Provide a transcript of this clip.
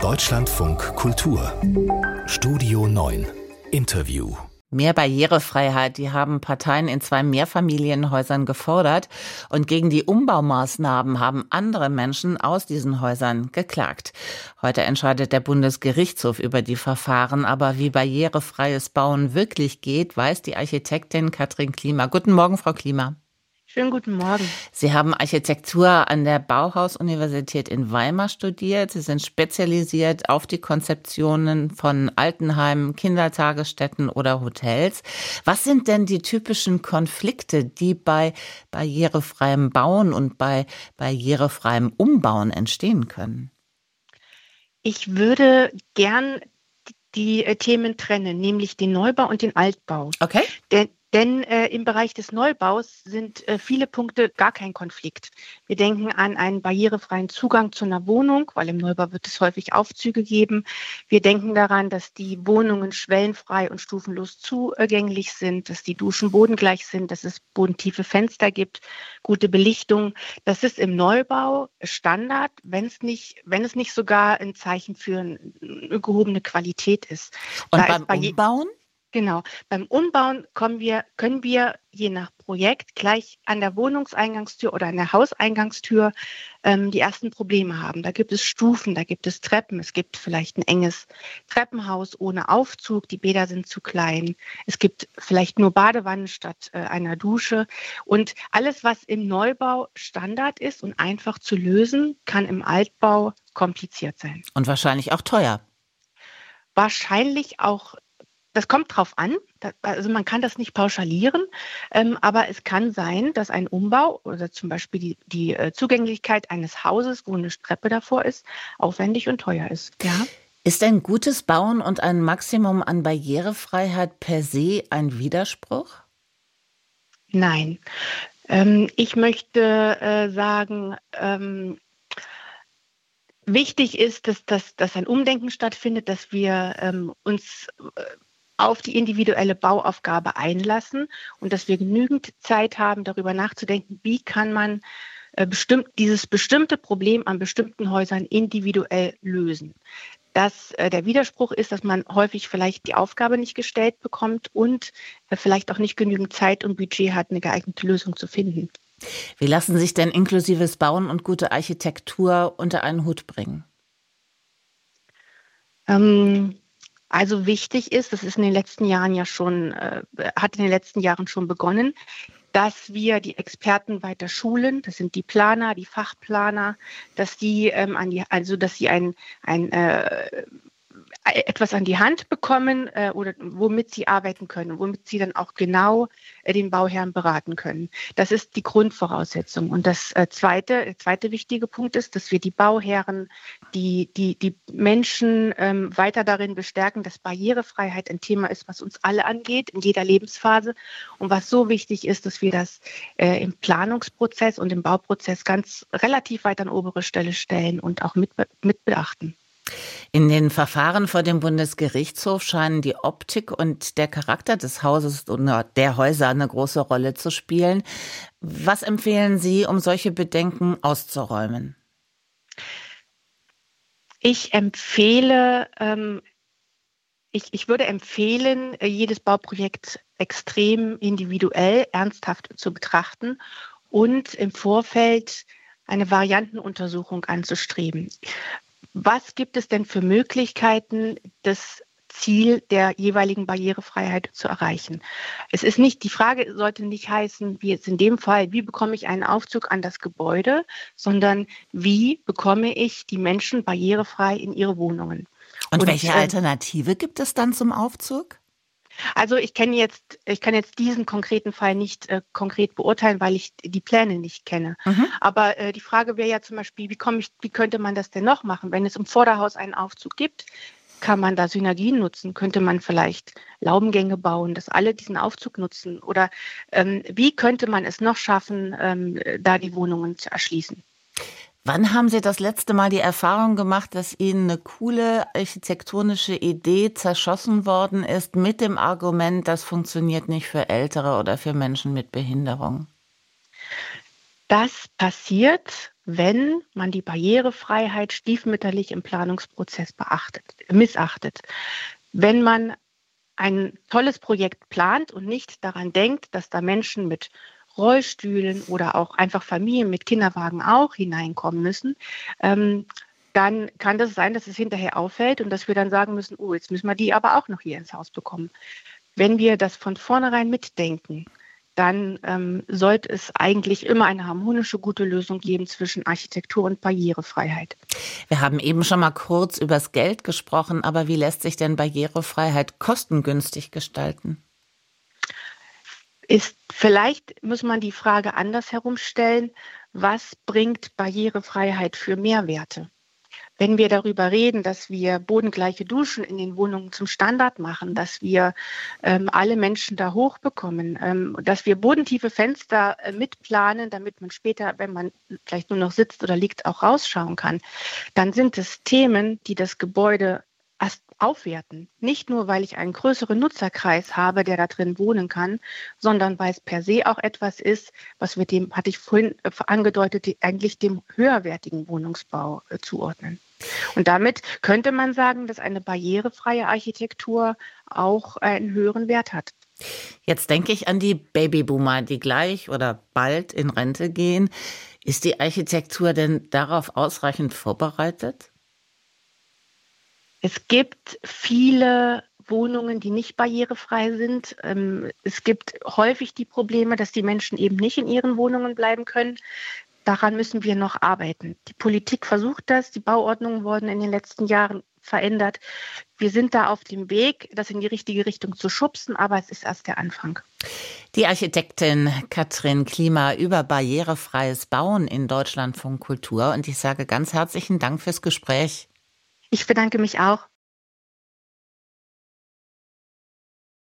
Deutschlandfunk Kultur Studio 9 Interview Mehr Barrierefreiheit, die haben Parteien in zwei Mehrfamilienhäusern gefordert und gegen die Umbaumaßnahmen haben andere Menschen aus diesen Häusern geklagt. Heute entscheidet der Bundesgerichtshof über die Verfahren, aber wie barrierefreies Bauen wirklich geht, weiß die Architektin Katrin Klima. Guten Morgen, Frau Klima. Schönen guten Morgen. Sie haben Architektur an der Bauhaus-Universität in Weimar studiert. Sie sind spezialisiert auf die Konzeptionen von Altenheimen, Kindertagesstätten oder Hotels. Was sind denn die typischen Konflikte, die bei barrierefreiem Bauen und bei barrierefreiem Umbauen entstehen können? Ich würde gern die äh, Themen trennen, nämlich den Neubau und den Altbau. Okay. Denn denn äh, im Bereich des Neubaus sind äh, viele Punkte gar kein Konflikt. Wir denken an einen barrierefreien Zugang zu einer Wohnung, weil im Neubau wird es häufig Aufzüge geben. Wir denken daran, dass die Wohnungen schwellenfrei und stufenlos zugänglich sind, dass die Duschen bodengleich sind, dass es bodentiefe Fenster gibt, gute Belichtung. Das ist im Neubau Standard, wenn es nicht, wenn es nicht sogar ein Zeichen für eine gehobene Qualität ist. Und da beim Umbauen? Genau. Beim Umbauen wir, können wir je nach Projekt gleich an der Wohnungseingangstür oder an der Hauseingangstür ähm, die ersten Probleme haben. Da gibt es Stufen, da gibt es Treppen, es gibt vielleicht ein enges Treppenhaus ohne Aufzug, die Bäder sind zu klein, es gibt vielleicht nur Badewannen statt äh, einer Dusche. Und alles, was im Neubau Standard ist und einfach zu lösen, kann im Altbau kompliziert sein. Und wahrscheinlich auch teuer wahrscheinlich auch das kommt drauf an. Also man kann das nicht pauschalieren, ähm, aber es kann sein, dass ein Umbau oder zum Beispiel die, die äh, Zugänglichkeit eines Hauses, wo eine Treppe davor ist, aufwendig und teuer ist. Ja. Ist ein gutes Bauen und ein Maximum an Barrierefreiheit per se ein Widerspruch? Nein. Ähm, ich möchte äh, sagen, ähm, wichtig ist, dass, dass, dass ein Umdenken stattfindet, dass wir ähm, uns äh, auf die individuelle Bauaufgabe einlassen und dass wir genügend Zeit haben, darüber nachzudenken, wie kann man äh, bestimmt, dieses bestimmte Problem an bestimmten Häusern individuell lösen. Dass äh, der Widerspruch ist, dass man häufig vielleicht die Aufgabe nicht gestellt bekommt und äh, vielleicht auch nicht genügend Zeit und Budget hat, eine geeignete Lösung zu finden. Wie lassen sich denn inklusives Bauen und gute Architektur unter einen Hut bringen? Ähm, also wichtig ist, das ist in den letzten Jahren ja schon, äh, hat in den letzten Jahren schon begonnen, dass wir die Experten weiter schulen. Das sind die Planer, die Fachplaner, dass die ähm, an die, also dass sie ein, ein äh, etwas an die Hand bekommen äh, oder womit sie arbeiten können, womit sie dann auch genau äh, den Bauherrn beraten können. Das ist die Grundvoraussetzung. Und das äh, zweite, der zweite wichtige Punkt ist, dass wir die Bauherren, die, die, die Menschen ähm, weiter darin bestärken, dass Barrierefreiheit ein Thema ist, was uns alle angeht, in jeder Lebensphase. Und was so wichtig ist, dass wir das äh, im Planungsprozess und im Bauprozess ganz relativ weit an obere Stelle stellen und auch mit, mit beachten. In den Verfahren vor dem Bundesgerichtshof scheinen die Optik und der Charakter des Hauses und der Häuser eine große Rolle zu spielen. Was empfehlen Sie, um solche Bedenken auszuräumen? Ich empfehle, ähm, ich, ich würde empfehlen, jedes Bauprojekt extrem individuell, ernsthaft zu betrachten und im Vorfeld eine Variantenuntersuchung anzustreben was gibt es denn für Möglichkeiten, das Ziel der jeweiligen Barrierefreiheit zu erreichen. Es ist nicht, die Frage sollte nicht heißen, wie jetzt in dem Fall, wie bekomme ich einen Aufzug an das Gebäude, sondern wie bekomme ich die Menschen barrierefrei in ihre Wohnungen. Und, Und welche äh, Alternative gibt es dann zum Aufzug? Also ich kenne jetzt, ich kann jetzt diesen konkreten Fall nicht äh, konkret beurteilen, weil ich die Pläne nicht kenne. Mhm. Aber äh, die Frage wäre ja zum Beispiel, wie komme ich, wie könnte man das denn noch machen, wenn es im Vorderhaus einen Aufzug gibt? Kann man da Synergien nutzen? Könnte man vielleicht Laubengänge bauen, dass alle diesen Aufzug nutzen? Oder ähm, wie könnte man es noch schaffen, ähm, da die Wohnungen zu erschließen? Wann haben Sie das letzte Mal die Erfahrung gemacht, dass Ihnen eine coole architektonische Idee zerschossen worden ist mit dem Argument, das funktioniert nicht für Ältere oder für Menschen mit Behinderung? Das passiert, wenn man die Barrierefreiheit stiefmütterlich im Planungsprozess beachtet, missachtet. Wenn man ein tolles Projekt plant und nicht daran denkt, dass da Menschen mit Rollstühlen oder auch einfach Familien mit Kinderwagen auch hineinkommen müssen, ähm, dann kann das sein, dass es hinterher auffällt und dass wir dann sagen müssen, oh, jetzt müssen wir die aber auch noch hier ins Haus bekommen. Wenn wir das von vornherein mitdenken, dann ähm, sollte es eigentlich immer eine harmonische, gute Lösung geben zwischen Architektur und Barrierefreiheit. Wir haben eben schon mal kurz über das Geld gesprochen, aber wie lässt sich denn Barrierefreiheit kostengünstig gestalten? Ist, vielleicht muss man die Frage anders herumstellen, was bringt Barrierefreiheit für Mehrwerte? wenn wir darüber reden, dass wir bodengleiche Duschen in den Wohnungen zum Standard machen, dass wir ähm, alle Menschen da hochbekommen, ähm, dass wir bodentiefe Fenster äh, mitplanen, damit man später, wenn man vielleicht nur noch sitzt oder liegt, auch rausschauen kann, dann sind es Themen, die das Gebäude aufwerten. Nicht nur, weil ich einen größeren Nutzerkreis habe, der da drin wohnen kann, sondern weil es per se auch etwas ist, was wir dem, hatte ich vorhin äh, angedeutet, eigentlich dem höherwertigen Wohnungsbau äh, zuordnen. Und damit könnte man sagen, dass eine barrierefreie Architektur auch einen höheren Wert hat. Jetzt denke ich an die Babyboomer, die gleich oder bald in Rente gehen. Ist die Architektur denn darauf ausreichend vorbereitet? Es gibt viele Wohnungen, die nicht barrierefrei sind. Ähm, es gibt häufig die Probleme, dass die Menschen eben nicht in ihren Wohnungen bleiben können. Daran müssen wir noch arbeiten. Die Politik versucht das. Die Bauordnungen wurden in den letzten Jahren verändert. Wir sind da auf dem Weg, das in die richtige Richtung zu schubsen, aber es ist erst der Anfang. Die Architektin Katrin Klima über barrierefreies Bauen in Deutschlandfunk Kultur. Und ich sage ganz herzlichen Dank fürs Gespräch. Ich bedanke mich auch.